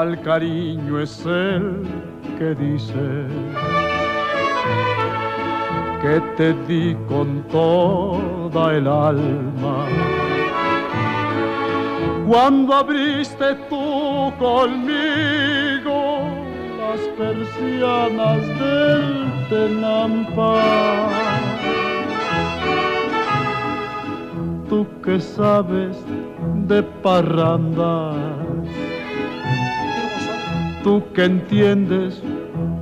al cariño es el que dice que te di con toda el alma. Cuando abriste tú conmigo las persianas del Tenampa. Tú que sabes de parrandas, tú que entiendes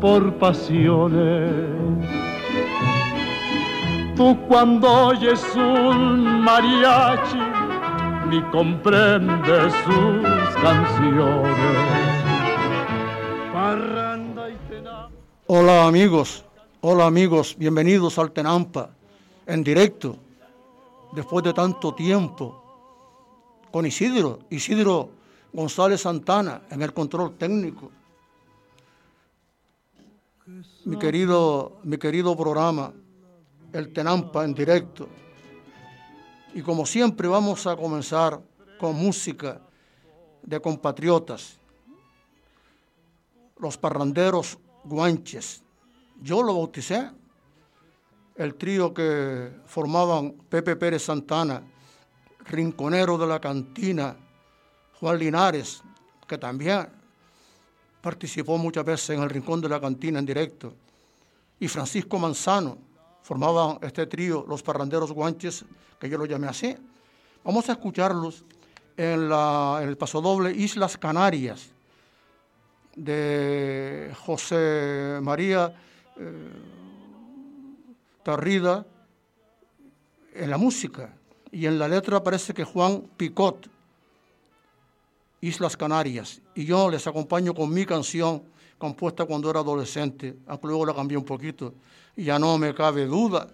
por pasiones. Tú cuando oyes un mariachi ni comprendes sus canciones. Hola amigos, hola amigos, bienvenidos al Tenampa en directo, después de tanto tiempo, con Isidro, Isidro González Santana en el control técnico. Mi querido, mi querido programa, el Tenampa en directo. Y como siempre vamos a comenzar con música de compatriotas, los parranderos guanches. Yo lo bauticé, el trío que formaban Pepe Pérez Santana, Rinconero de la Cantina, Juan Linares, que también participó muchas veces en el Rincón de la Cantina en directo, y Francisco Manzano, formaban este trío, los parranderos guanches, que yo lo llamé así. Vamos a escucharlos en, el pasodoble Islas Canarias de José María eh, Tarrida en la música y en la letra parece que Juan Picot, Islas Canarias, y yo les acompaño con mi canción compuesta cuando era adolescente, aunque luego la cambié un poquito, y ya no me cabe duda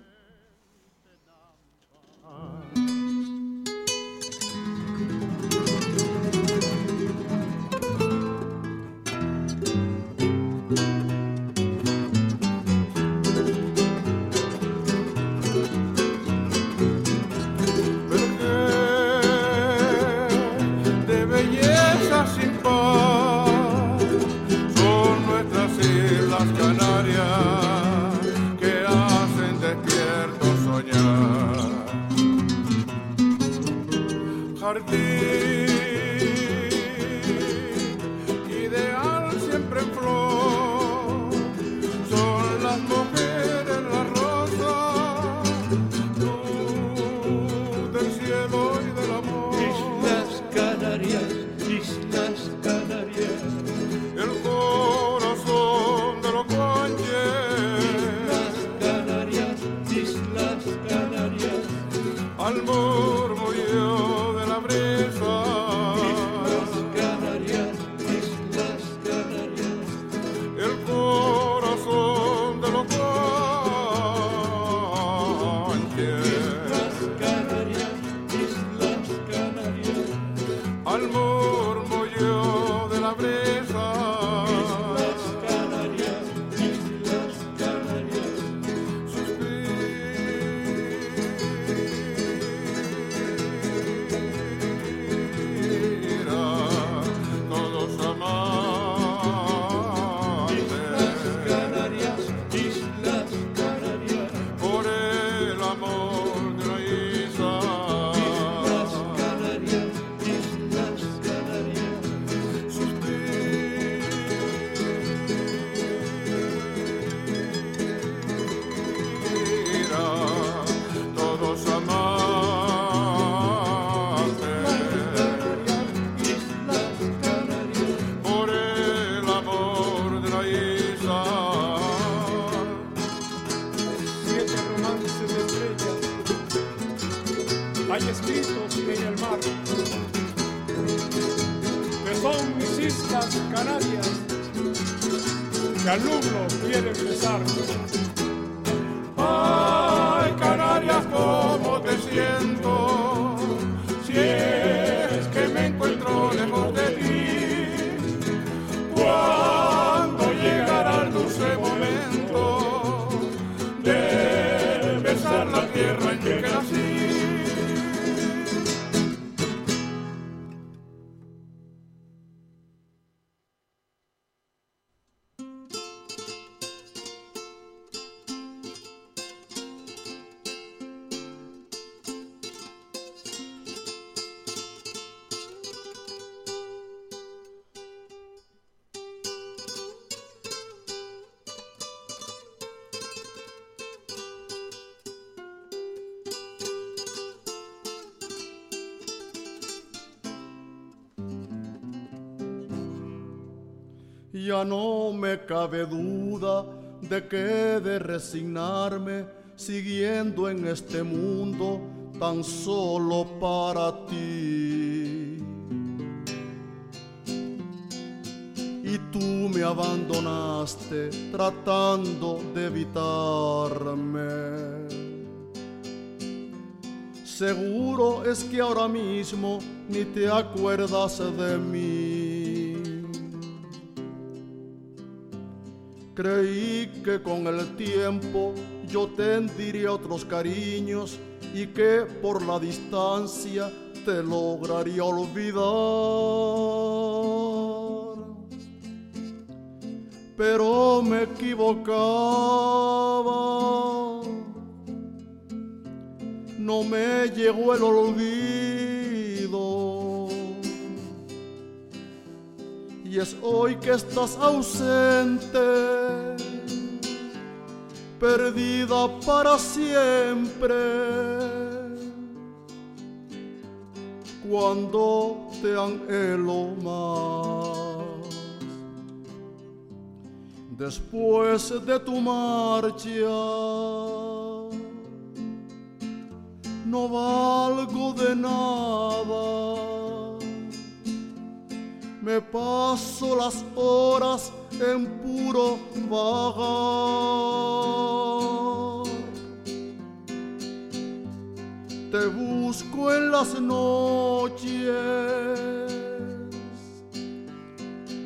Ya no me cabe duda de que de resignarme siguiendo en este mundo tan solo para ti. Y tú me abandonaste tratando de evitarme. Seguro es que ahora mismo ni te acuerdas de mí. Creí que con el tiempo yo tendría otros cariños y que por la distancia te lograría olvidar. Pero me equivocaba. No me llegó el olvido. Y es hoy que estás ausente perdida para siempre. Cuando te anhelo más, después de tu marcha, no valgo de nada. Me paso las horas en puro vagar. Te busco en las noches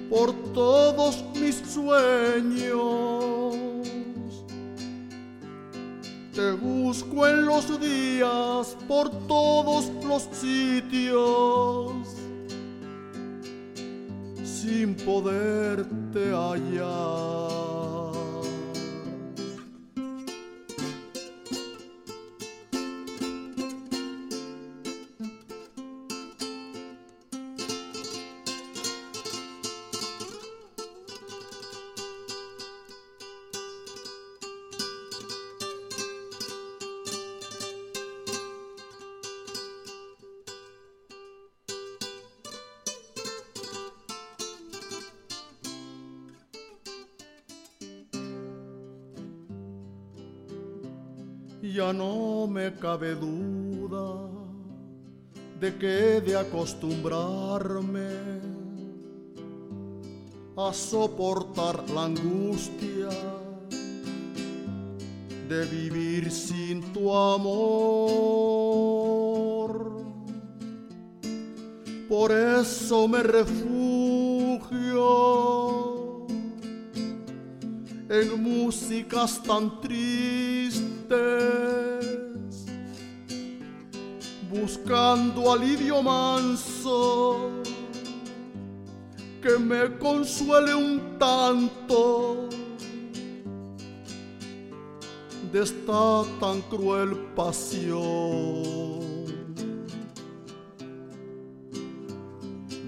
por todos mis sueños. Te busco en los días por todos los sitios sin poderte hallar. Cabe duda de que de acostumbrarme a soportar la angustia de vivir sin tu amor. Por eso me refugio en músicas tan tristes buscando alivio manso que me consuele un tanto de esta tan cruel pasión.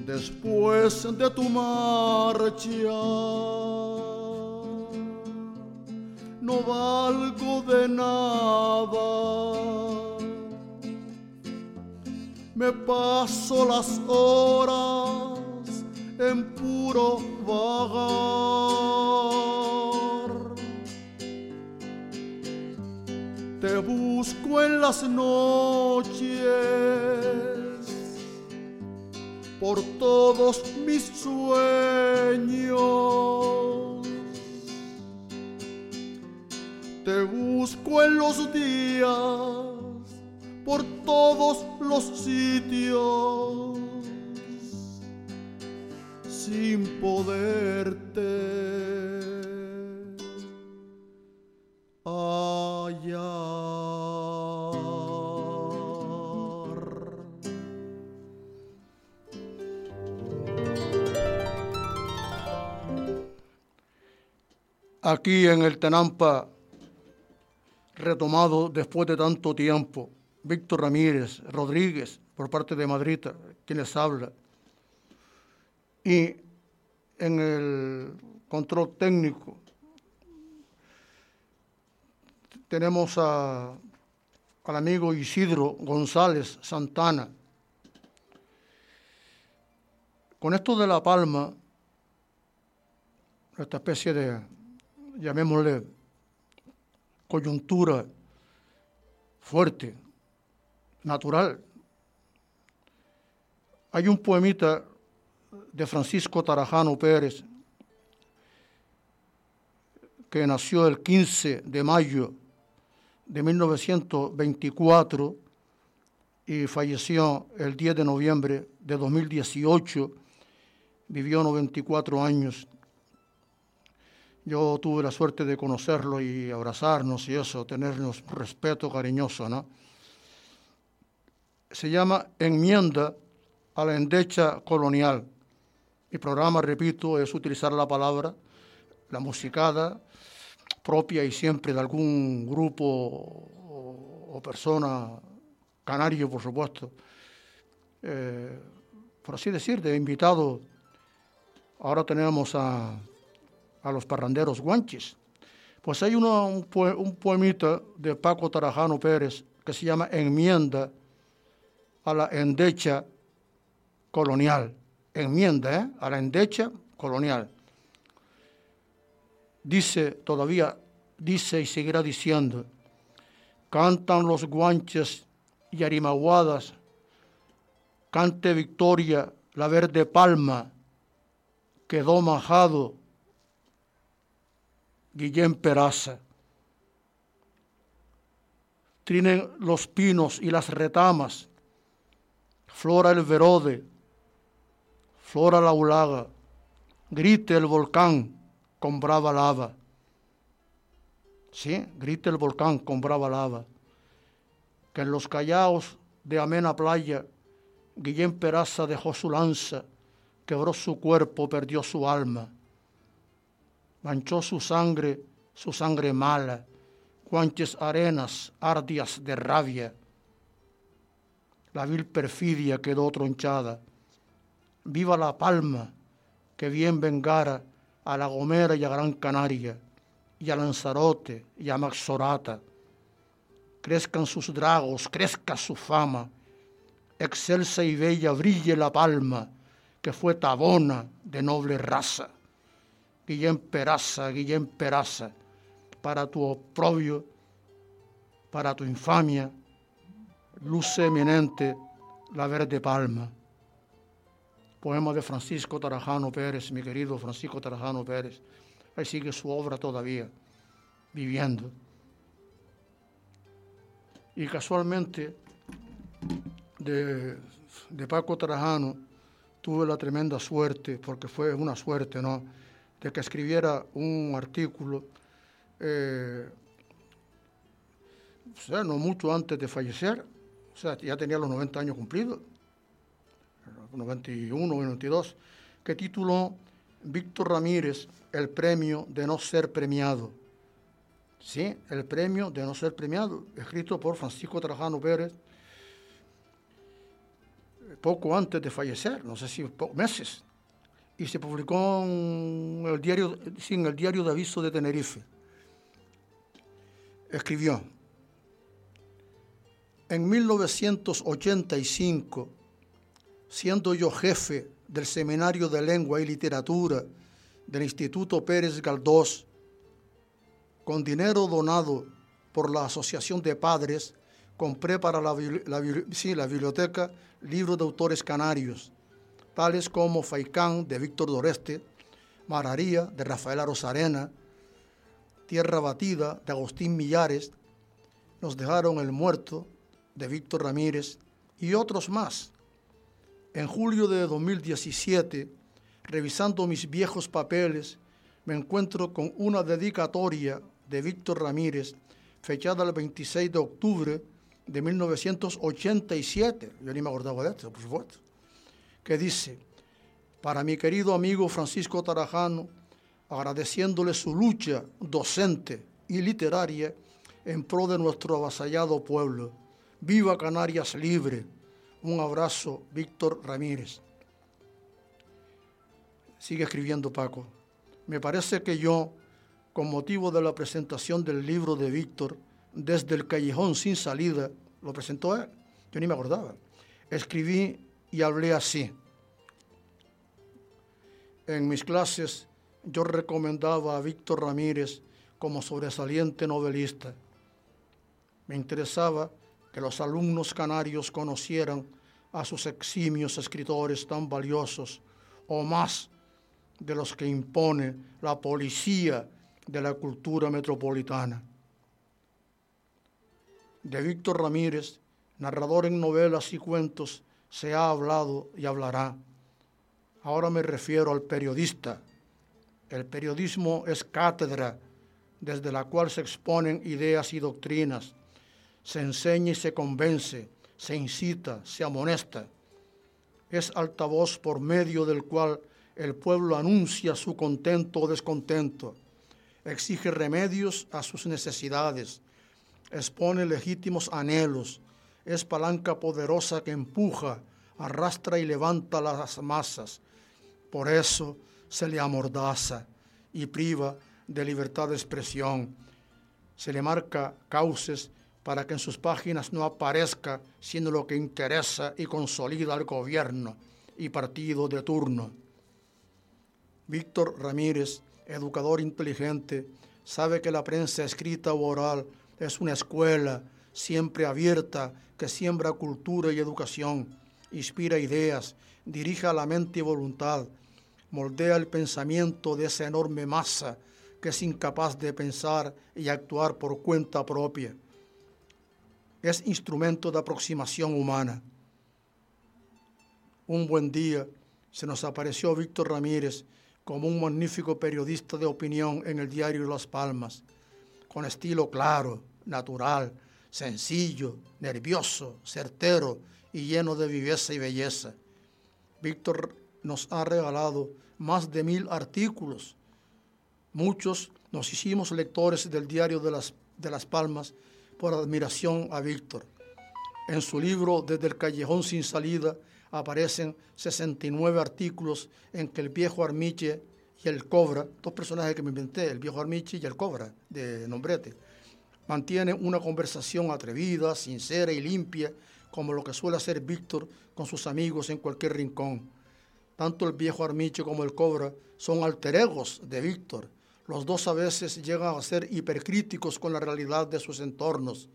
Después de tu marcha, no valgo de nada. Me paso las horas en puro vagar. Te busco en las noches por todos mis sueños te busco en los días, por todos los sitios, sin poderte hallar. Aquí en el Tenampa retomado después de tanto tiempo. Víctor Ramírez Rodríguez, por parte de Madrid, quienes habla. Y en el control técnico tenemos al amigo Isidro González Santana. Con esto de La Palma, esta especie de, llamémosle, coyuntura fuerte, natural. Hay un poemita de Francisco Tarajano Pérez que nació el 15 de mayo de 1924 y falleció el 10 de noviembre de 2018. Vivió 94 años. Yo tuve la suerte de conocerlo y abrazarnos y eso, tenernos respeto cariñoso, ¿no? Se llama Enmienda a la Endecha Colonial. Mi programa, repito, es utilizar la palabra, la musicada, propia y siempre de algún grupo o persona canario, por supuesto, eh, por así decir, de invitado. Ahora tenemos a, a los parranderos guanches. Pues hay un, poemita de Paco Tarajano Pérez que se llama Enmienda a la endecha colonial. Enmienda ¿eh? a la endecha colonial. Dice todavía, dice y seguirá diciendo, cantan los guanches y arimaguadas, cante victoria la verde palma, quedó majado Guillén Peraza. Trinen los pinos y las retamas, flora el verode, flora la ulaga, grite el volcán con brava lava. Sí, grite el volcán con brava lava. Que en los callaos de amena playa Guillén Peraza dejó su lanza, quebró su cuerpo, perdió su alma, manchó su sangre, su sangre mala, cuanches arenas ardias de rabia. La vil perfidia quedó tronchada. Viva la palma, que bien vengara a La Gomera y a Gran Canaria, y a Lanzarote y a Maxorata crezcan sus dragos, crezca su fama, excelsa y bella brille la palma, que fue tabona de noble raza. Guillén Peraza, Guillén Peraza, para tu oprobio, para tu infamia, luce eminente la verde palma. Poema de Francisco Tarajano Pérez, mi querido Francisco Tarajano Pérez. Ahí sigue su obra todavía, viviendo. Y casualmente, de, Paco Trajano, tuve la tremenda suerte, porque fue una suerte, ¿no?, de que escribiera un artículo, eh, no mucho antes de fallecer, sea, ya tenía los 90 años cumplidos, 91, 92, que tituló Víctor Ramírez, el premio de no ser premiado. ¿sí? el premio de no ser premiado, escrito por Francisco Trajano Pérez, poco antes de fallecer, no sé si meses, y se publicó en el diario, en el diario de aviso de Tenerife. Escribió, en 1985, siendo yo jefe del Seminario de Lengua y Literatura del Instituto Pérez Galdós, con dinero donado por la Asociación de Padres, compré para la, biblioteca libros de autores canarios, tales como Faicán de Víctor Doreste, Mararía de Rafael Rosarena, Tierra Batida de Agustín Millares, Nos dejaron el muerto de Víctor Ramírez y otros más. En julio de 2017, revisando mis viejos papeles, me encuentro con una dedicatoria de Víctor Ramírez, fechada el 26 de octubre de 1987, yo ni me acordaba de esto, por supuesto, que dice, para mi querido amigo Francisco Tarajano, agradeciéndole su lucha docente y literaria en pro de nuestro avasallado pueblo. Viva Canarias libre. Un abrazo, Víctor Ramírez. Sigue escribiendo Paco. Me parece que yo con motivo de la presentación del libro de Víctor, desde el callejón sin salida, lo presentó él, yo ni me acordaba. Escribí y hablé así. En mis clases yo recomendaba a Víctor Ramírez como sobresaliente novelista. Me interesaba que los alumnos canarios conocieran a sus eximios escritores tan valiosos o más de los que impone la policía de la cultura metropolitana. De Víctor Ramírez, narrador en novelas y cuentos, se ha hablado y hablará. Ahora me refiero al periodista. El periodismo es cátedra desde la cual se exponen ideas y doctrinas, se enseña y se convence, se incita, se amonesta. Es altavoz por medio del cual el pueblo anuncia su contento o descontento, exige remedios a sus necesidades, expone legítimos anhelos, es palanca poderosa que empuja, arrastra y levanta las masas. Por eso se le amordaza y priva de libertad de expresión. Se le marca cauces para que en sus páginas no aparezca sino lo que interesa y consolida al gobierno y partido de turno. Víctor Ramírez, educador inteligente, sabe que la prensa escrita o oral es una escuela siempre abierta que siembra cultura y educación, inspira ideas, dirige la mente y voluntad, moldea el pensamiento de esa enorme masa que es incapaz de pensar y actuar por cuenta propia es instrumento de aproximación humana. Un buen día se nos apareció Víctor Ramírez como un magnífico periodista de opinión en el diario Las Palmas, con estilo claro, natural, sencillo, nervioso, certero y lleno de viveza y belleza. Víctor nos ha regalado más de mil artículos. Muchos nos hicimos lectores del diario de Las, de Las Palmas por admiración a Víctor. En su libro Desde el callejón sin salida aparecen 69 artículos en que el viejo Armiche y el Cobra, dos personajes que me inventé, el viejo Armiche y el Cobra de Nombrete, mantienen una conversación atrevida, sincera y limpia, como lo que suele hacer Víctor con sus amigos en cualquier rincón. Tanto el viejo Armiche como el Cobra son alter egos de Víctor los dos a veces llegan a ser hipercríticos con la realidad de sus entornos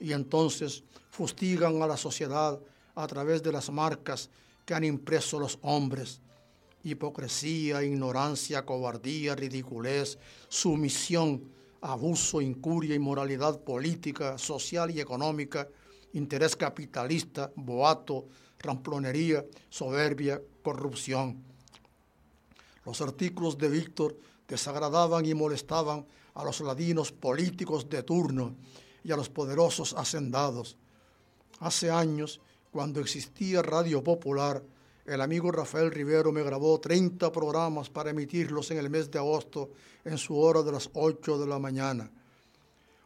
y entonces fustigan a la sociedad a través de las marcas que han impreso los hombres. Hipocresía, ignorancia, cobardía, ridiculez, sumisión, abuso, incuria, inmoralidad política, social y económica, interés capitalista, boato, ramplonería, soberbia, corrupción. Los artículos de Víctor desagradaban y molestaban a los ladinos políticos de turno y a los poderosos hacendados. Hace años, cuando existía Radio Popular, el amigo Rafael Rivero me grabó 30 programas para emitirlos en el mes de agosto en su hora de las 8 de la mañana.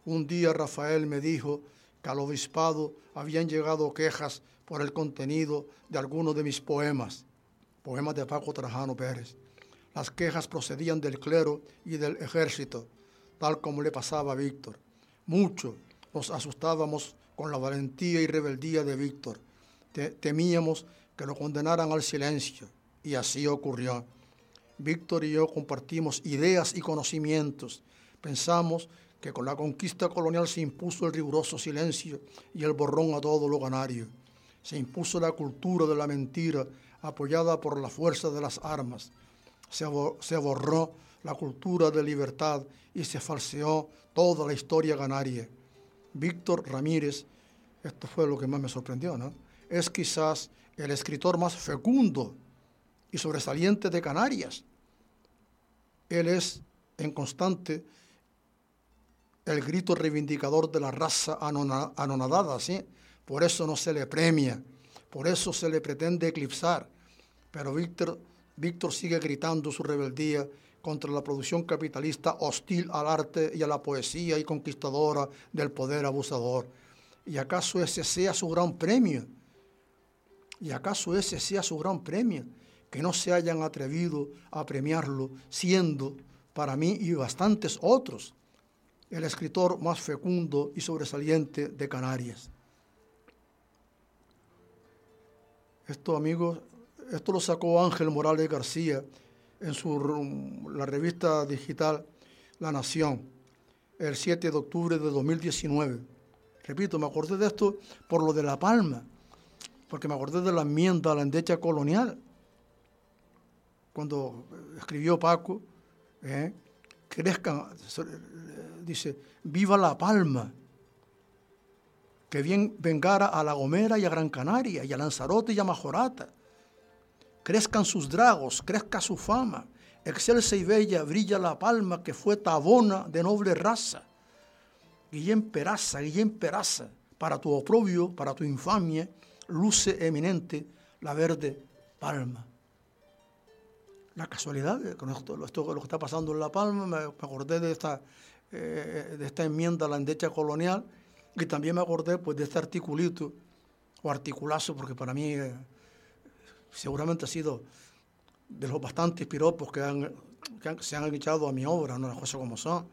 Un día Rafael me dijo que al obispado habían llegado quejas por el contenido de algunos de mis poemas, poemas de Paco Trajano Pérez. Las quejas procedían del clero y del ejército, tal como le pasaba a Víctor. Mucho nos asustábamos con la valentía y rebeldía de Víctor. temíamos que lo condenaran al silencio, y así ocurrió. Víctor y yo compartimos ideas y conocimientos. Pensamos que con la conquista colonial se impuso el riguroso silencio y el borrón a todo lo ganario. Se impuso la cultura de la mentira apoyada por la fuerza de las armas se, borró la cultura de libertad y se falseó toda la historia ganaria. Víctor Ramírez, esto fue lo que más me sorprendió, ¿no? Es quizás el escritor más fecundo y sobresaliente de Canarias. Él es en constante el grito reivindicador de la raza anonadada, ¿sí? Por eso no se le premia, por eso se le pretende eclipsar. Pero Víctor Víctor sigue gritando su rebeldía contra la producción capitalista hostil al arte y a la poesía y conquistadora del poder abusador. ¿Y acaso ese sea su gran premio? ¿Y acaso ese sea su gran premio? Que no se hayan atrevido a premiarlo, siendo, para mí y bastantes otros, el escritor más fecundo y sobresaliente de Canarias. Esto, amigos, esto lo sacó Ángel Morales García en su, la revista digital La Nación, el 7 de octubre de 2019. Repito, me acordé de esto por lo de La Palma, porque me acordé de la enmienda a la endecha colonial, cuando escribió Paco, ¿eh? crezcan, dice, viva La Palma, que bien vengara a La Gomera y a Gran Canaria, y a Lanzarote y a Majorata. Crezcan sus dragos, crezca su fama, excelsa y bella brilla la palma que fue tabona de noble raza. Guillén Peraza, Guillén Peraza, para tu oprobio, para tu infamia, luce eminente la verde palma. La casualidad, con esto, lo que está pasando en La Palma, me, acordé de esta, eh, de esta enmienda a la endecha colonial, y también me acordé pues, de este articulito, o articulazo, porque para mí eh, seguramente ha sido de los bastantes piropos que, se han echado a mi obra, ¿no? las cosas como son.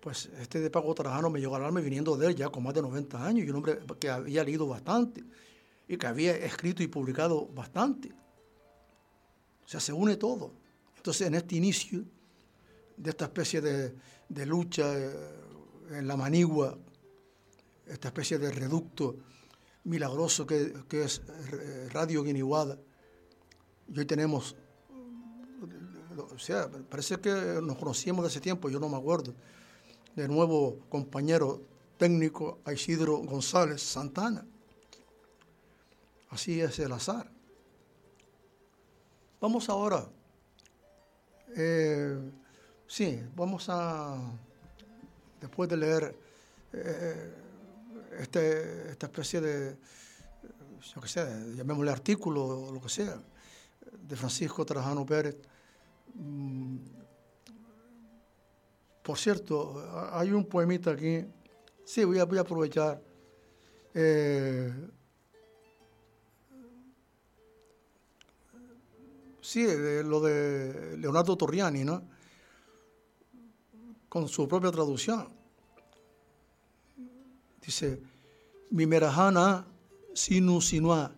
Pues este de Paco Trajano me llegó al alma viniendo de él ya con más de 90 años, y un hombre que había leído bastante y que había escrito y publicado bastante. O sea, se une todo. Entonces, en este inicio de esta especie de, de lucha eh, en la manigua, esta especie de reducto milagroso que, es eh, Radio Guiniguada. Y hoy tenemos, o sea, parece que nos conocíamos de ese tiempo, yo no me acuerdo, de nuevo compañero técnico Isidro González Santana. Así es el azar. Vamos ahora, eh, sí, vamos a después de leer eh, este, esta especie de, yo qué sé, llamémosle artículo o lo que sea, de Francisco Trajano Pérez. Mm, por cierto, hay un poemita aquí, sí, voy a, voy a aprovechar. Eh, sí, lo de Leonardo Torriani, ¿no? con su propia traducción. Dice, Mimerahana sinu sinua,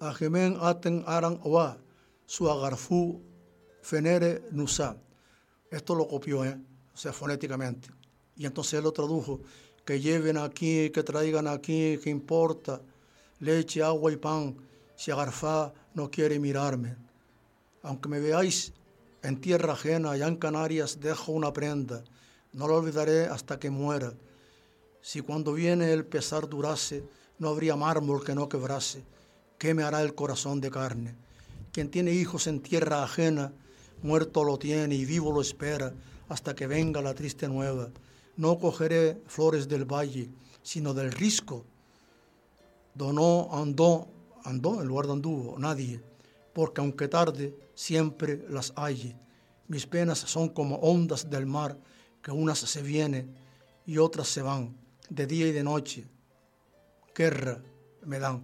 ajemen aten aran oa, su agarfu fenere nusa. Esto lo copió, ¿eh? o sea, fonéticamente. Y entonces él lo tradujo, que lleven aquí, que traigan aquí, que importa, leche, agua y pan, si Agarfá no quiere mirarme. Aunque me veáis en tierra ajena, allá en Canarias, dejo una prenda. No lo olvidaré hasta que muera. Si cuando viene el pesar durase, no habría mármol que no quebrase. ¿Qué me hará el corazón de carne? Quien tiene hijos en tierra ajena, muerto lo tiene y vivo lo espera hasta que venga la triste nueva. No cogeré flores del valle, sino del risco. Donó, andó, andó en lugar de anduvo, nadie porque aunque tarde, siempre las hay. Mis penas son como ondas del mar, que unas se vienen y otras se van, de día y de noche. Guerra me dan.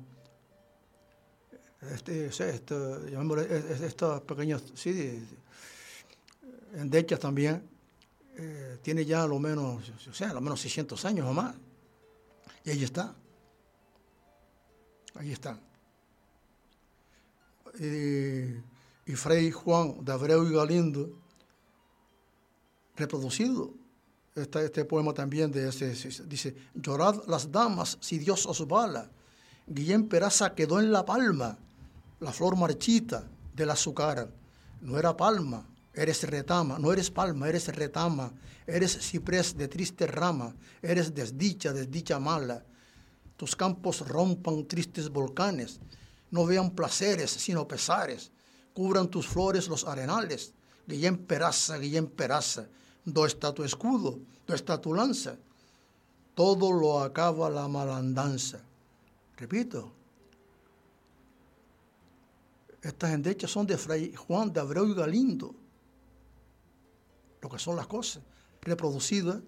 Este, esto, estos pequeños, sí, endechas también, eh, tiene ya lo menos, o sea, lo menos 600 años o más. Y ahí está. Ahí están y, Frei Juan de Abreu y Galindo, reproducido. Este poema también de ese, dice, llorad las damas si Dios os bala. Guillén Peraza quedó en la palma, la flor marchita del azúcar. No era palma, eres retama, no eres palma, eres retama, eres ciprés de triste rama, eres desdicha, desdicha mala. Tus campos rompan tristes volcanes, no vean placeres, sino pesares. Cubran tus flores los arenales. Guillén Peraza, Guillén Peraza, ¿dónde está tu escudo? ¿Dónde está tu lanza? Todo lo acaba la malandanza. Repito, estas endechas son de Fray Juan de Abreu y Galindo, lo que son las cosas, reproducidas,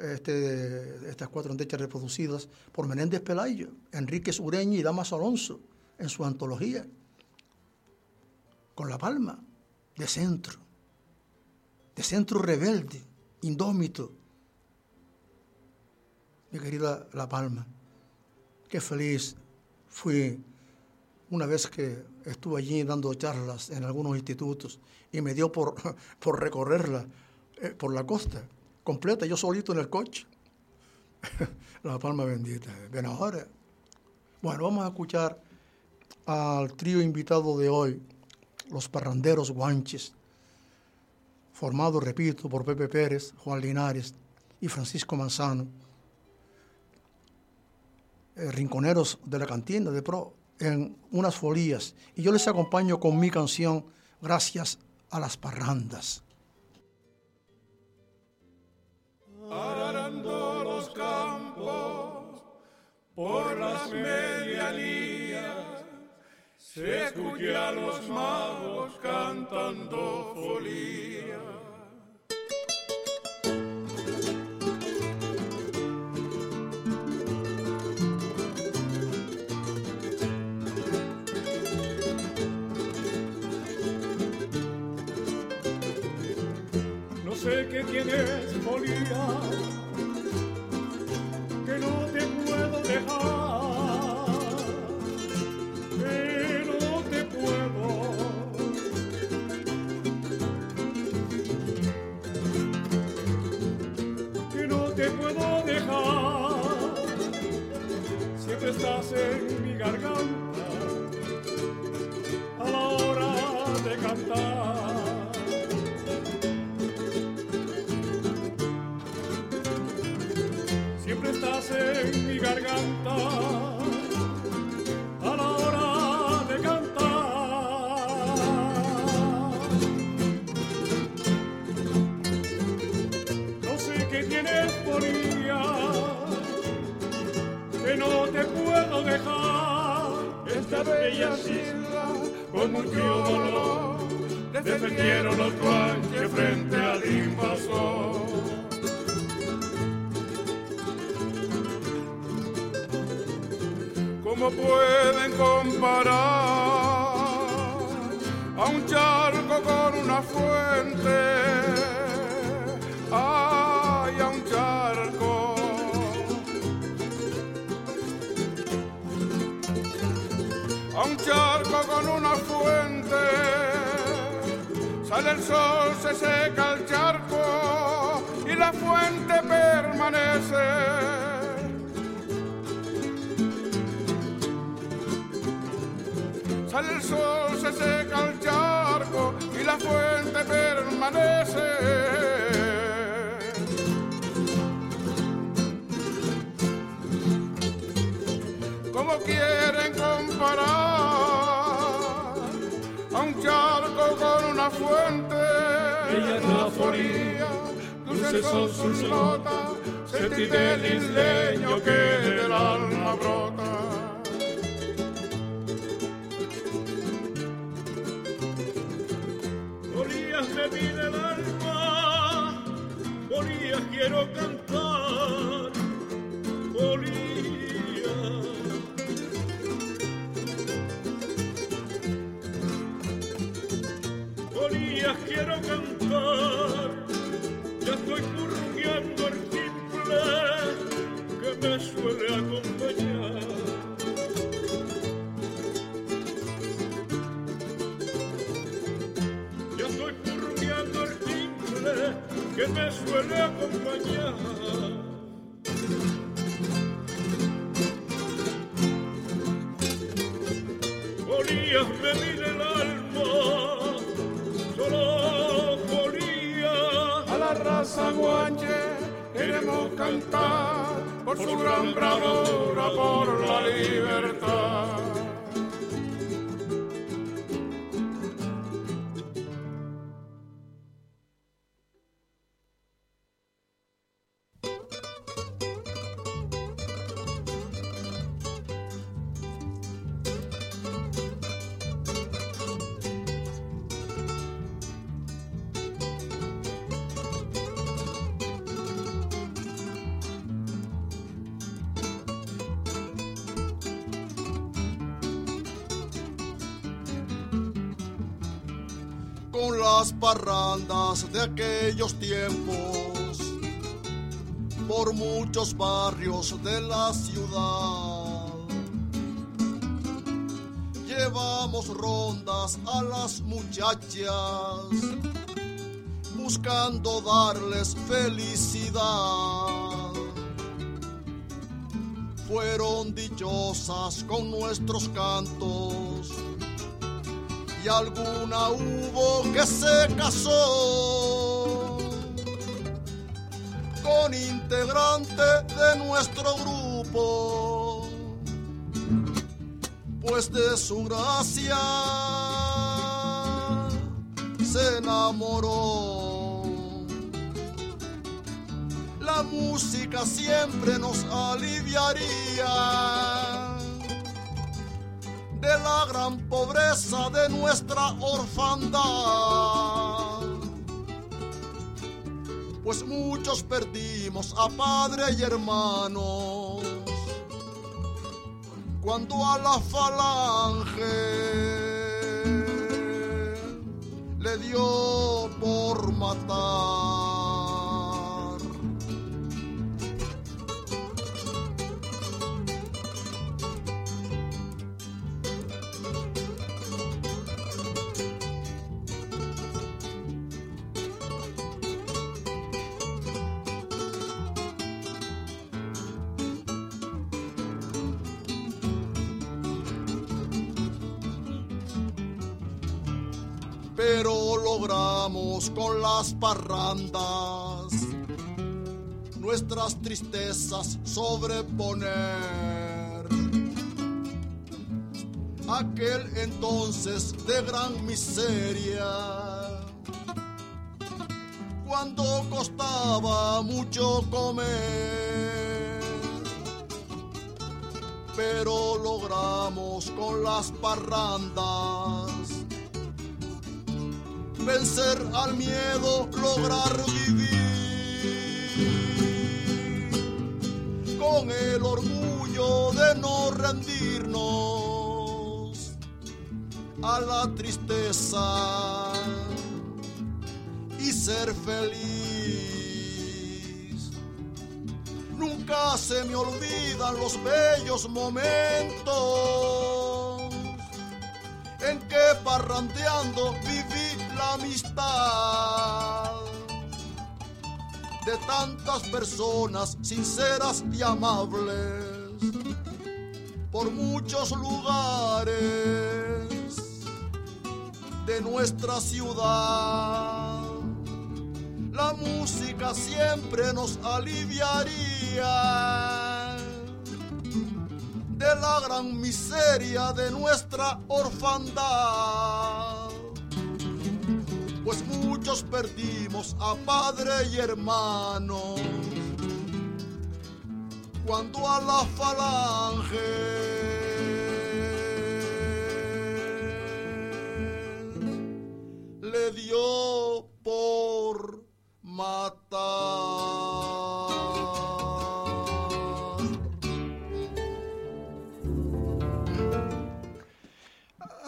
este, estas cuatro endechas reproducidas por Menéndez Pelayo, Enríquez Ureña y Damas Alonso en su antología, con La Palma, de centro, de centro rebelde, indómito. Mi querida La Palma, qué feliz fui una vez que estuve allí dando charlas en algunos institutos y me dio por, por recorrerla eh, por la costa completa, yo solito en el coche. la palma bendita. Ven ahora. Bueno, vamos a escuchar al trío invitado de hoy, los parranderos guanches, formado, repito, por Pepe Pérez, Juan Linares y Francisco Manzano, eh, rinconeros de la cantina de Pro, en unas folías. Y yo les acompaño con mi canción, Gracias a las Parrandas. Arando los campos por las medianías, se escucha a los magos cantando folía. No sé qué tienes, folía, estás en mi garganta a la hora de cantar. siempre estás en mi garganta a la hora de cantar. No sé qué tienes por ella, dejar. Esta bella isla con mucho dolor defendieron los guanches frente al invasor. ¿Cómo pueden comparar a un charco con una fuente? Sale el sol, se seca el charco y la fuente permanece. Sale el sol, se seca el charco y la fuente permanece. ¿Cómo quieren comparar dulces son sus notas, sentir del isleño que del alma brota. Me pide el alma, Bolías quiero cantar, Bolías. Bolías quiero cantar, suele acompañar. De aquellos tiempos, por muchos barrios de la ciudad. llevamos rondas a las muchachas, buscando darles felicidad. Fueron dichosas con nuestros cantos alguna hubo que se casó con integrante de nuestro grupo, pues de su gracia se enamoró. La música siempre nos aliviaría de la gran pobreza de nuestra orfandad. Pues muchos perdimos a padre y hermanos cuando a la falange le dio por matar. Con las parrandas. Nuestras tristezas sobreponer. Aquel entonces de gran miseria, cuando costaba mucho comer, pero logramos con las parrandas vencer al miedo, lograr vivir con el orgullo de no rendirnos a la tristeza y ser feliz. Nunca se me olvidan los bellos momentos en que parrandeando viví amistad de tantas personas sinceras y amables por muchos lugares de nuestra ciudad. La música siempre nos aliviaría de la gran miseria de nuestra orfandad pues muchos perdimos a padre y hermano. Cuando a la falange le dio por matar.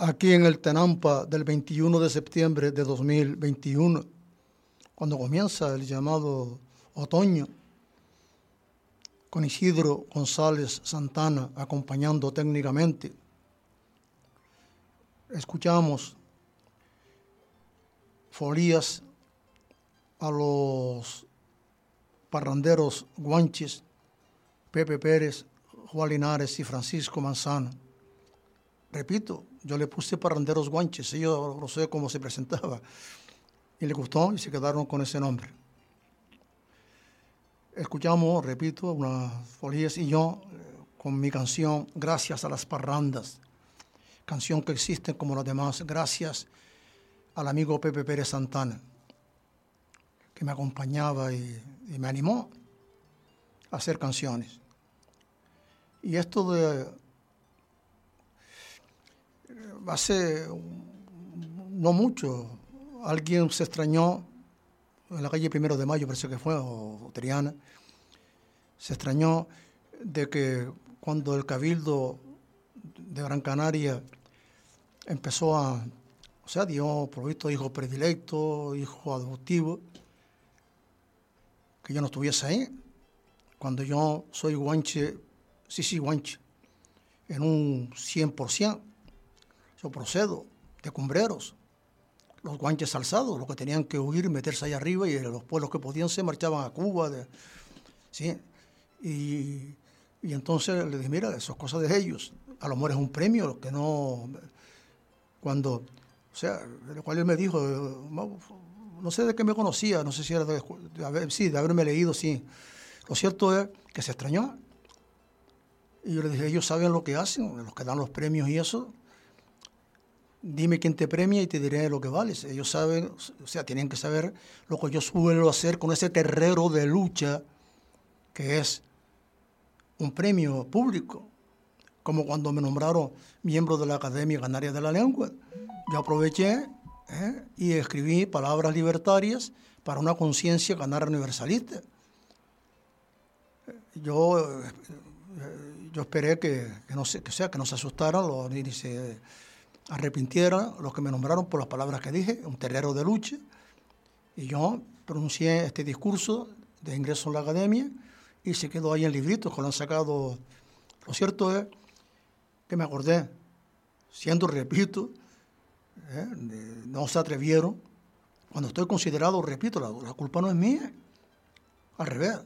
Aquí en el Tenampa del 21 de septiembre de 2021, cuando comienza el llamado otoño, con Isidro González Santana acompañando técnicamente. Escuchamos folías a los parranderos guanches, Pepe Pérez, Juan Linares y Francisco Manzano. Repito, yo le puse parranderos guanches, yo no sé cómo se presentaba. Y le gustó y se quedaron con ese nombre. Escuchamos, repito, unas folías y yo eh, con mi canción Gracias a las parrandas, canción que existe como las demás, gracias al amigo Pepe Pérez Santana, que me acompañaba y, y me animó a hacer canciones. Y esto de hace no mucho, alguien se extrañó en la calle Primero de Mayo, parece que fue, o, Triana, se extrañó de que cuando el Cabildo de Gran Canaria empezó a, o sea, dio por visto hijo predilecto, hijo adoptivo, que yo no estuviese ahí, cuando yo soy guanche, sí, sí, guanche, en un 100%, Yo procedo de cumbreros, los guanches alzados, los que tenían que huir meterse allá arriba y los pueblos que podían se marchaban a Cuba. ¿sí? Y, entonces le dije, mira, eso es cosa de ellos. A lo mejor es un premio, que no... Cuando, o sea, lo cual él me dijo, no sé de qué me conocía, no sé si era de, de, sí, de haberme leído, sí. Lo cierto es que se extrañó. Y yo le dije, ellos saben lo que hacen, los que dan los premios y eso. Dime quién te premia y te diré lo que vales. Ellos saben, o sea, tienen que saber lo que yo suelo hacer con ese terrero de lucha que es un premio público, como cuando me nombraron miembro de la Academia Canaria de la Lengua. Yo aproveché ¿eh? y escribí palabras libertarias para una conciencia canaria universalista. Yo, eh, yo esperé que, no se, que, sea, que no se asustaran ni se arrepintieran los que me nombraron por las palabras que dije, un terrero de lucha. Y yo pronuncié este discurso de ingreso a la academia y se quedó ahí en libritos que lo han sacado. Lo cierto es que me acordé, siendo, repito, ¿eh? no se atrevieron. Cuando estoy considerado, repito, la, culpa no es mía, al revés,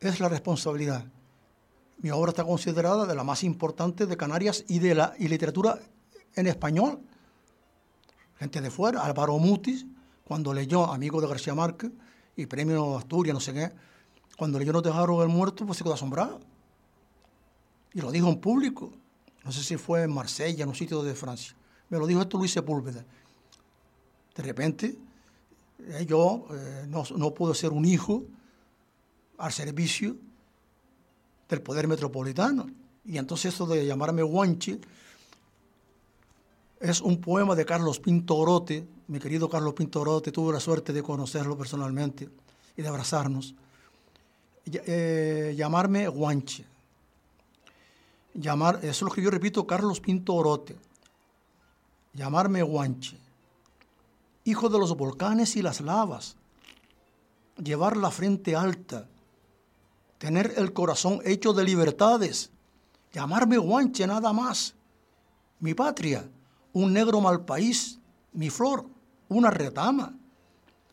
es la responsabilidad. Mi obra está considerada de la más importante de Canarias y de la y literatura en español. Gente de fuera, Álvaro Mutis, cuando leyó Amigo de García Márquez y Premio Asturias, no sé qué, cuando leyó No dejaron el muerto, pues se quedó asombrado. Y lo dijo en público. No sé si fue en Marsella, en un sitio de Francia. Me lo dijo esto Luis Sepúlveda. De repente, eh, yo eh, no, no puedo ser un hijo al servicio del poder metropolitano. Y entonces eso de llamarme guanche es un poema de Carlos Pinto Orote. Mi querido Carlos Pinto Orote, tuve la suerte de conocerlo personalmente y de abrazarnos. Eh, llamarme guanche. Llamar, eso lo escribió, repito, Carlos Pinto Orote llamarme guanche, hijo de los volcanes y las lavas, llevar la frente alta, tener el corazón hecho de libertades, llamarme guanche nada más, mi patria, un negro mal país, mi flor, una retama,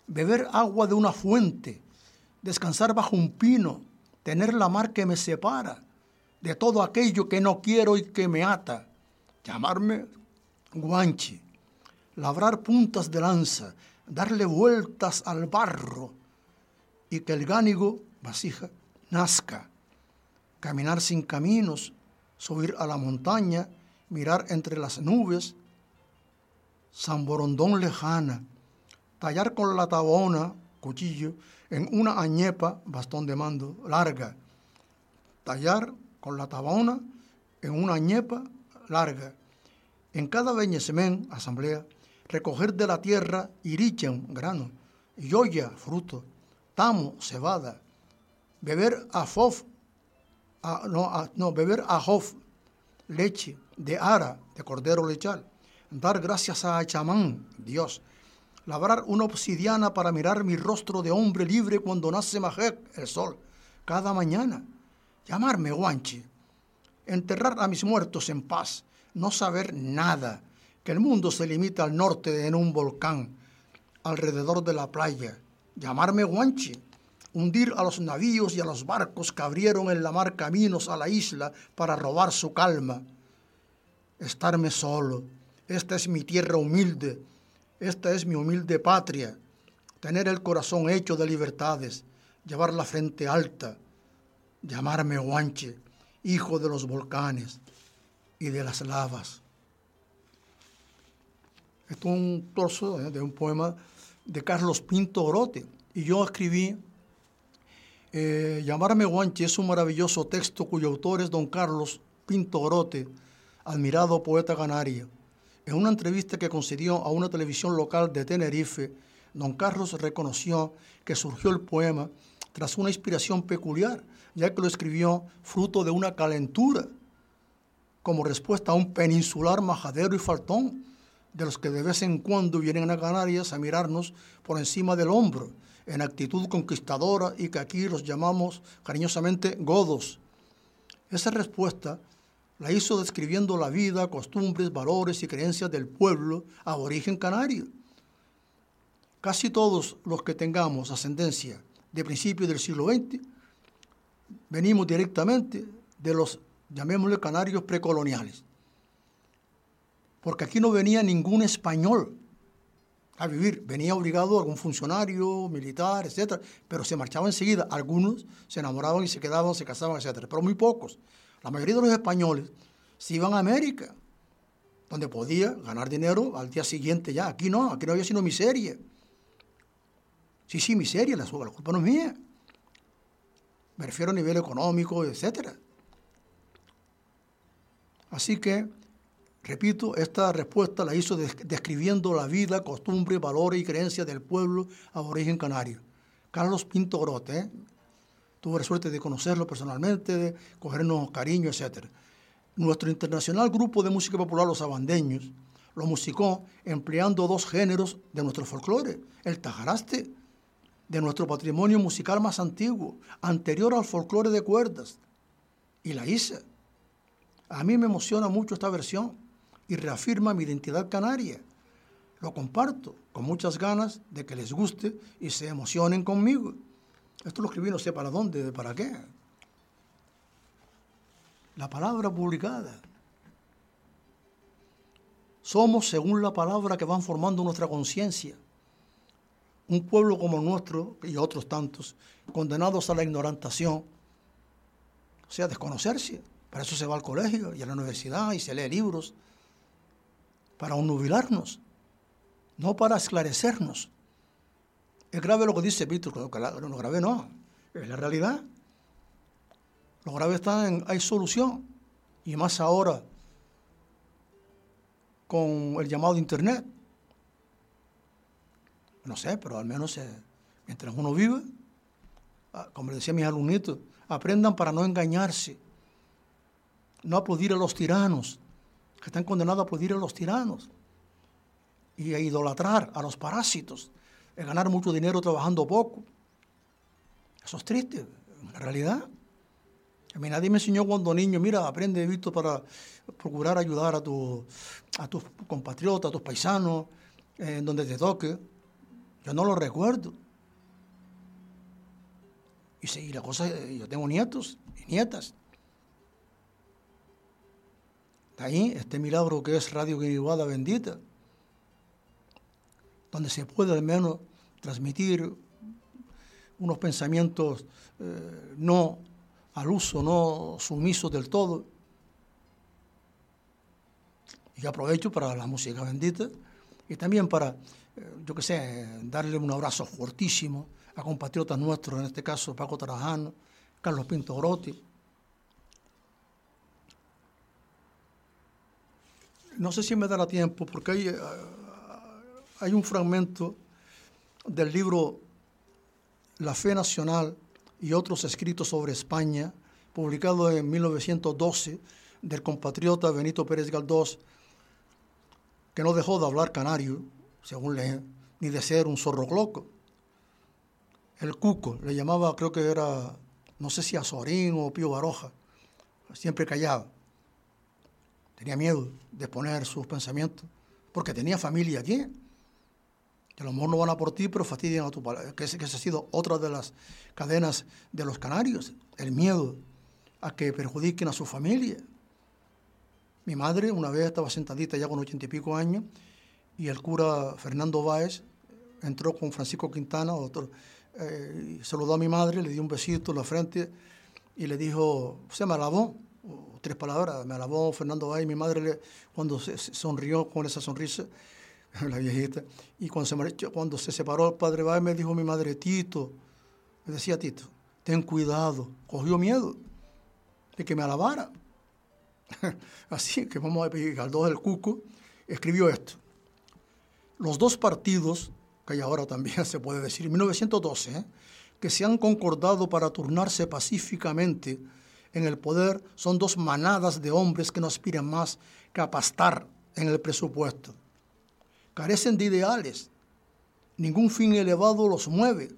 beber agua de una fuente, descansar bajo un pino, tener la mar que me separa de todo aquello que no quiero y que me ata, llamarme guanche, labrar puntas de lanza, darle vueltas al barro y que el gánigo, vasija, nazca, caminar sin caminos, subir a la montaña, mirar entre las nubes, San Borondón lejana, tallar con la tabona, cuchillo, en una añepa, bastón de mando, larga, tallar con la tabona en una añepa larga, en cada beñesemén, asamblea, recoger de la tierra irichen, grano, yoya, fruto, tamo, cebada, beber a, no, a, no, beber ajof, leche, de ara, de cordero lechal, dar gracias a chamán, Dios, labrar una obsidiana para mirar mi rostro de hombre libre cuando nace Majek, el sol, cada mañana, llamarme guanche, enterrar a mis muertos en paz, no saber nada, que el mundo se limita al norte en un volcán, alrededor de la playa, llamarme guanche, hundir a los navíos y a los barcos que abrieron en la mar caminos a la isla para robar su calma, estarme solo, esta es mi tierra humilde, esta es mi humilde patria, tener el corazón hecho de libertades, llevar la frente alta, llamarme guanche, hijo de los volcanes, y de las lavas. Esto es un trozo de un poema de Carlos Pinto Orote. Y yo escribí, eh, Llamarme Guanche es un maravilloso texto cuyo autor es don Carlos Pinto Orote, admirado poeta canario. En una entrevista que concedió a una televisión local de Tenerife, don Carlos reconoció que surgió el poema tras una inspiración peculiar, ya que lo escribió fruto de una calentura como respuesta a un peninsular majadero y faltón, de los que de vez en cuando vienen a Canarias a mirarnos por encima del hombro, en actitud conquistadora y que aquí los llamamos cariñosamente godos. Esa respuesta la hizo describiendo la vida, costumbres, valores y creencias del pueblo aborigen canario. Casi todos los que tengamos ascendencia de principios del siglo XX venimos directamente de los, llamémosle, canarios precoloniales. Porque aquí no venía ningún español a vivir. Venía obligado algún funcionario, militar, etcétera, pero se marchaba enseguida. Algunos se enamoraban y se quedaban, se casaban, etcétera, pero muy pocos. La mayoría de los españoles se iban a América, donde podía ganar dinero al día siguiente ya. Aquí no, aquí no había sino miseria. Sí, sí, miseria, la, la culpa no es mía. Me refiero a nivel económico, etcétera. Así que Repito, esta respuesta la hizo describiendo la vida, costumbre, valores y creencias del pueblo aborigen canario. Carlos Pinto Grote, ¿eh? Tuve la suerte de conocerlo personalmente, de cogernos cariño, etc. Nuestro internacional grupo de música popular, los abandeños, lo musicó empleando dos géneros de nuestro folclore, el tajaraste, de nuestro patrimonio musical más antiguo, anterior al folclore de cuerdas, y la isa. A mí me emociona mucho esta versión y reafirma mi identidad canaria. Lo comparto con muchas ganas de que les guste y se emocionen conmigo. Esto lo escribí no sé para dónde, para qué. La palabra publicada. Somos, según la palabra que van formando nuestra conciencia, un pueblo como nuestro y otros tantos, condenados a la ignorantación, o sea, desconocerse. Para eso se va al colegio y a la universidad y se lee libros para unubilarnos, no para esclarecernos. Es grave lo que dice Víctor, lo grave no, es la realidad. Lo grave está en, hay solución, y más ahora con el llamado Internet. No sé, pero al menos eh, mientras uno vive, ah, como decía mis alumnitos, aprendan para no engañarse, no aplaudir a los tiranos, que están condenados a aplaudir a los tiranos y a idolatrar a los parásitos, a ganar mucho dinero trabajando poco. Eso es triste, la realidad. A mí nadie me enseñó cuando niño, mira, aprende, visto, para procurar ayudar a, tu, a tus compatriotas, a tus paisanos, en donde te toque. Yo no lo recuerdo. Y, sí, la cosa, yo tengo nietos y nietas ahí este milagro que es Radio Guiniguada Bendita, donde se puede al menos transmitir unos pensamientos eh, no al uso, no sumisos del todo. Y aprovecho para la música bendita y también para, eh, yo qué sé, darle un abrazo fortísimo a compatriotas nuestros, en este caso Paco Tarajano, Carlos Pinto Grotti, No sé si me dará tiempo, porque hay, eh, hay un fragmento del libro La Fe Nacional y otros escritos sobre España, publicado en 1912 del compatriota Benito Pérez Galdós, que no dejó de hablar canario, según lee, ni de ser un zorro loco. El cuco, le llamaba, creo que era, no sé si Azorín o Pío Baroja, siempre callaba. Tenía miedo de exponer sus pensamientos, porque tenía familia aquí. Que a no van a por ti, pero fastidian a tu padre. Que, esa ha sido otra de las cadenas de los canarios, el miedo a que perjudiquen a su familia. Mi madre una vez estaba sentadita ya con ochenta y pico años y el cura Fernando Báez entró con Francisco Quintana, otro, eh, saludó a mi madre, le dio un besito en la frente y le dijo, se me alabó tres palabras. Me alabó Fernando Bay, mi madre, cuando se, sonrió con esa sonrisa, la viejita. Y cuando se, cuando se separó el padre Bay, me dijo mi madre, Tito, me decía Tito, ten cuidado. Cogió miedo de que me alabara. Así que vamos a pedir, Galdós del Cuco escribió esto. Los dos partidos, que hay ahora también se puede decir, en 1912, ¿eh? que se han concordado para turnarse pacíficamente en el poder son dos manadas de hombres que no aspiran más que a pastar en el presupuesto. Carecen de ideales. Ningún fin elevado los mueve.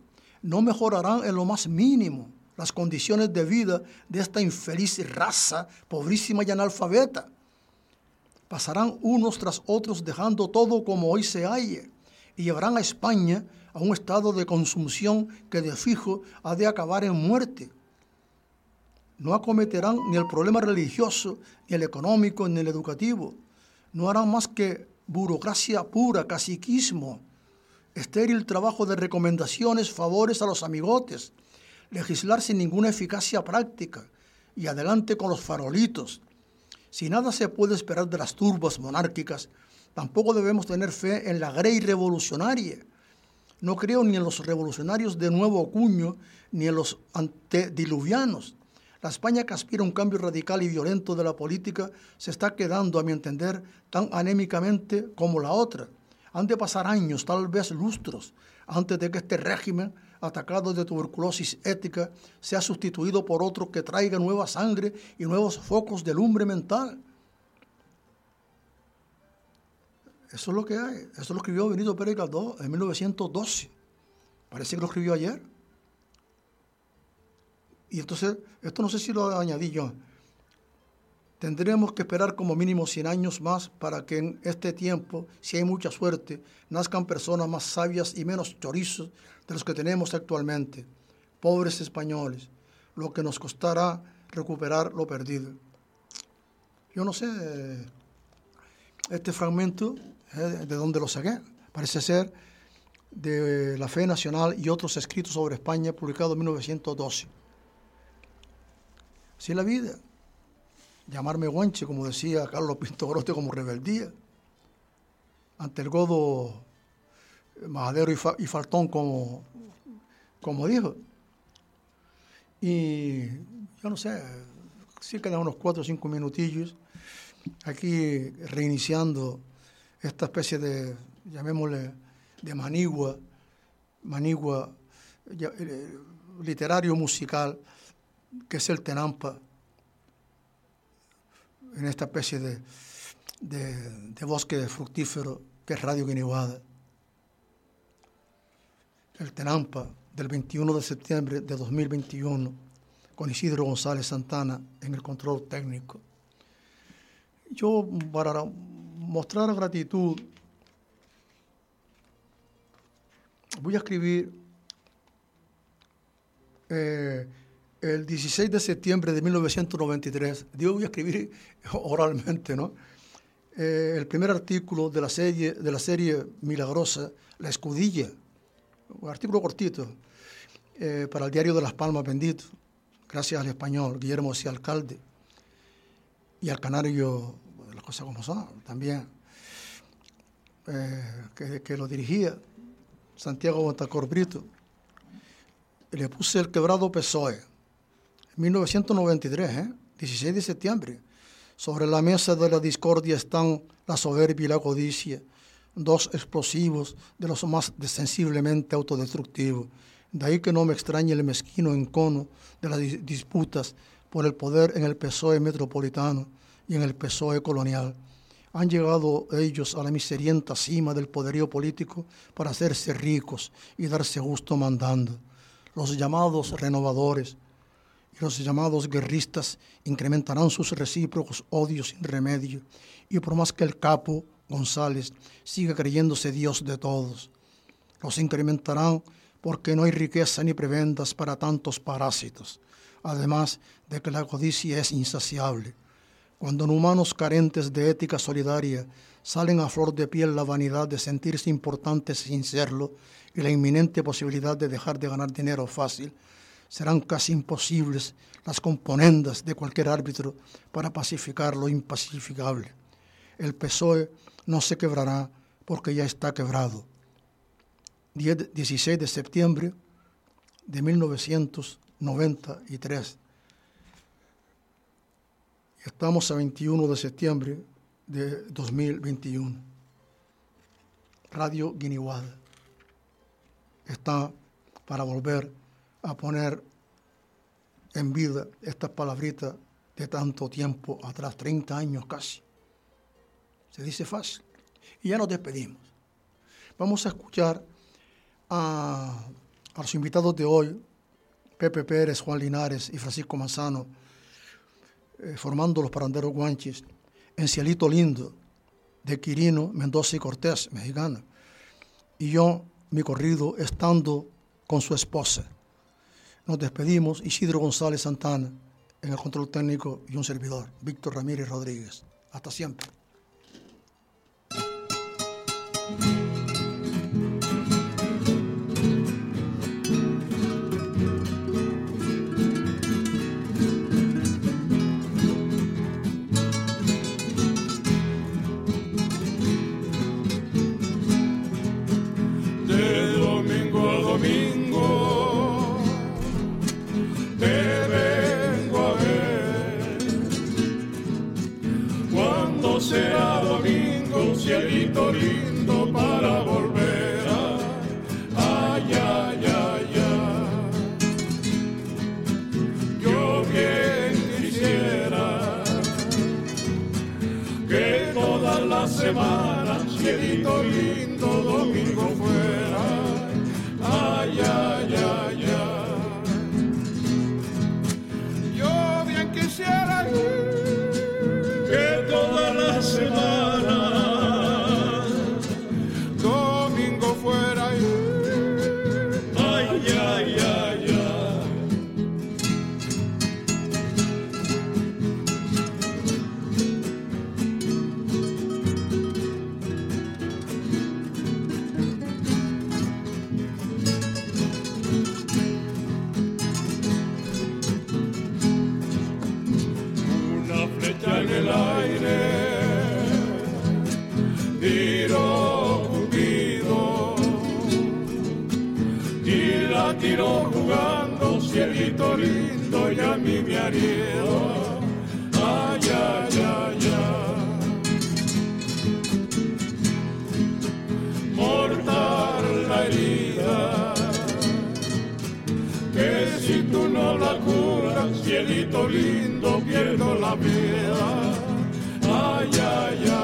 No mejorarán en lo más mínimo las condiciones de vida de esta infeliz raza, pobrísima y analfabeta. Pasarán unos tras otros dejando todo como hoy se halle y llevarán a España a un estado de consumción que de fijo ha de acabar en muerte. No acometerán ni el problema religioso, ni el económico, ni el educativo. No harán más que burocracia pura, caciquismo, estéril trabajo de recomendaciones, favores a los amigotes, legislar sin ninguna eficacia práctica y adelante con los farolitos. Si nada se puede esperar de las turbas monárquicas, tampoco debemos tener fe en la grey revolucionaria. No creo ni en los revolucionarios de nuevo cuño, ni en los antediluvianos. La España que aspira a un cambio radical y violento de la política se está quedando, a mi entender, tan anémicamente como la otra. Han de pasar años, tal vez lustros, antes de que este régimen, atacado de tuberculosis ética, sea sustituido por otro que traiga nueva sangre y nuevos focos de lumbre mental. Eso es lo que hay. Eso lo escribió Benito Pérez Galdós en 1912. Parece que lo escribió ayer. Y entonces, esto no sé si lo añadí yo. Tendremos que esperar como mínimo 100 años más para que en este tiempo, si hay mucha suerte, nazcan personas más sabias y menos chorizos de los que tenemos actualmente. Pobres españoles, lo que nos costará recuperar lo perdido. Yo no sé este fragmento ¿eh? de dónde lo saqué. Parece ser de La Fe Nacional y otros escritos sobre España, publicado en 1912. Así la vida llamarme guanche, como decía Carlos Pinto Grote, como rebeldía, ante el godo Majadero y, Faltón, como, como dijo. Y yo no sé, sí quedan unos cuatro o cinco minutillos aquí reiniciando esta especie de, llamémosle, de manigua, manigua eh, literario musical, que es el Tenampa en esta especie de, de, bosque fructífero que es Radio Guiniguada. El Tenampa del 21 de septiembre de 2021 con Isidro González Santana en el control técnico. Yo para mostrar gratitud voy a escribir eh, el 16 de septiembre de 1993, yo voy a escribir oralmente, ¿no? Eh, el primer artículo de la, serie, de la serie milagrosa, La Escudilla, un artículo cortito, eh, para el diario de Las Palmas Bendito, gracias al español Guillermo C. Alcalde y al canario, las cosas como son, también, eh, que, lo dirigía, Santiago Montacor Brito. Le puse el quebrado PSOE 1993, 16 ¿eh? de septiembre. Sobre la mesa de la discordia están la soberbia y la codicia, dos explosivos de los más sensiblemente autodestructivos. De ahí que no me extrañe el mezquino encono de las disputas por el poder en el PSOE metropolitano y en el PSOE colonial. Han llegado ellos a la miserienta cima del poderío político para hacerse ricos y darse gusto mandando. Los llamados renovadores, los llamados guerristas incrementarán sus recíprocos odios sin remedio, y por más que el capo González siga creyéndose Dios de todos, los incrementarán porque no hay riqueza ni prebendas para tantos parásitos, además de que la codicia es insaciable. Cuando en humanos carentes de ética solidaria salen a flor de piel la vanidad de sentirse importantes sin serlo y la inminente posibilidad de dejar de ganar dinero fácil, serán casi imposibles las componendas de cualquier árbitro para pacificar lo impacificable. El PSOE no se quebrará porque ya está quebrado. 16 de septiembre de 1993. Estamos a 21 de septiembre de 2021. Radio Guiniguada está para volver a poner en vida estas palabritas de tanto tiempo atrás, 30 años casi. Se dice fácil. Y ya nos despedimos. Vamos a escuchar a, los invitados de hoy, Pepe Pérez, Juan Linares y Francisco Manzano, eh, formando los paranderos guanchis, en Cielito Lindo, de Quirino, Mendoza y Cortés, mexicano. Y yo, mi corrido, estando con su esposa. Nos despedimos, Isidro González Santana, en el control técnico y un servidor, Víctor Ramírez Rodríguez. Hasta siempre. Con su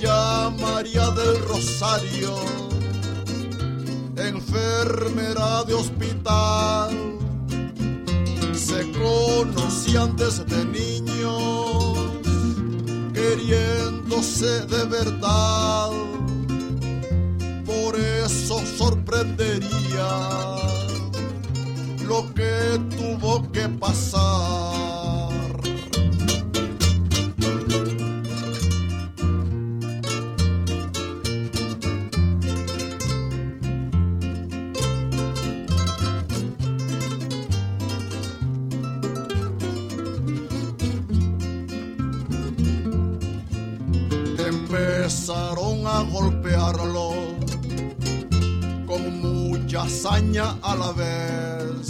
y ella María del Rosario, enfermera de hospital. Se conocían desde niños queriéndose de verdad. Por eso sorprendería lo que tuvo que pasar. Con mucha hazaña a la vez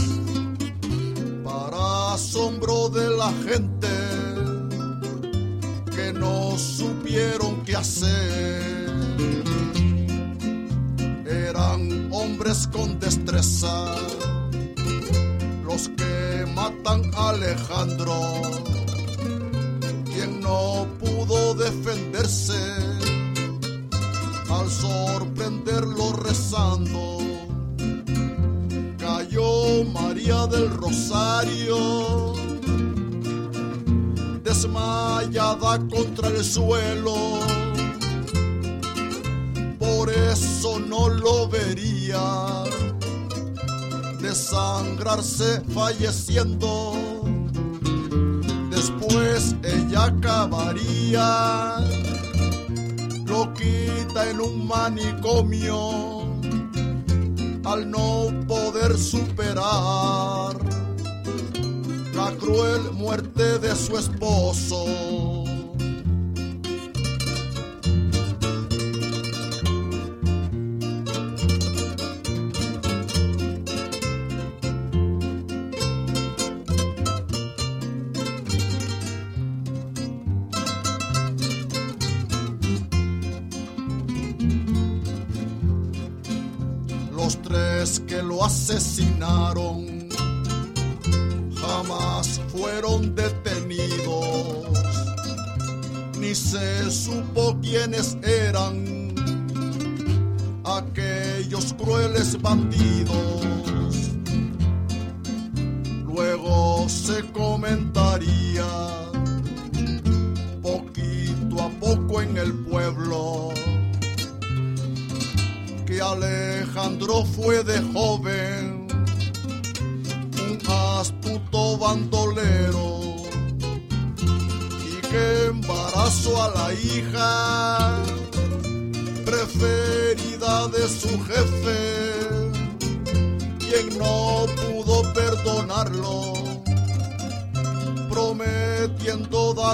para asombro de la gente que no supieron qué hacer. Eran hombres con destreza los que matan a Alejandro, quien no pudo defenderse sorprenderlo rezando cayó María del Rosario, desmayada contra el suelo. Por eso no lo vería desangrarse falleciendo. Después ella acabaría loquita en un manicomio al no poder superar la cruel muerte de su esposo. Asesinaron jamás fueron detenidos, ni se supo quiénes eran aquellos crueles bandidos.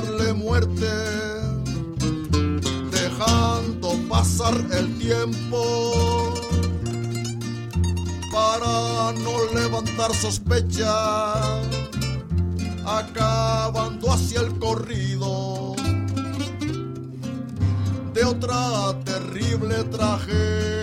Darle muerte dejando pasar el tiempo para no levantar sospecha, acabando hacia el corrido de otra terrible tragedia.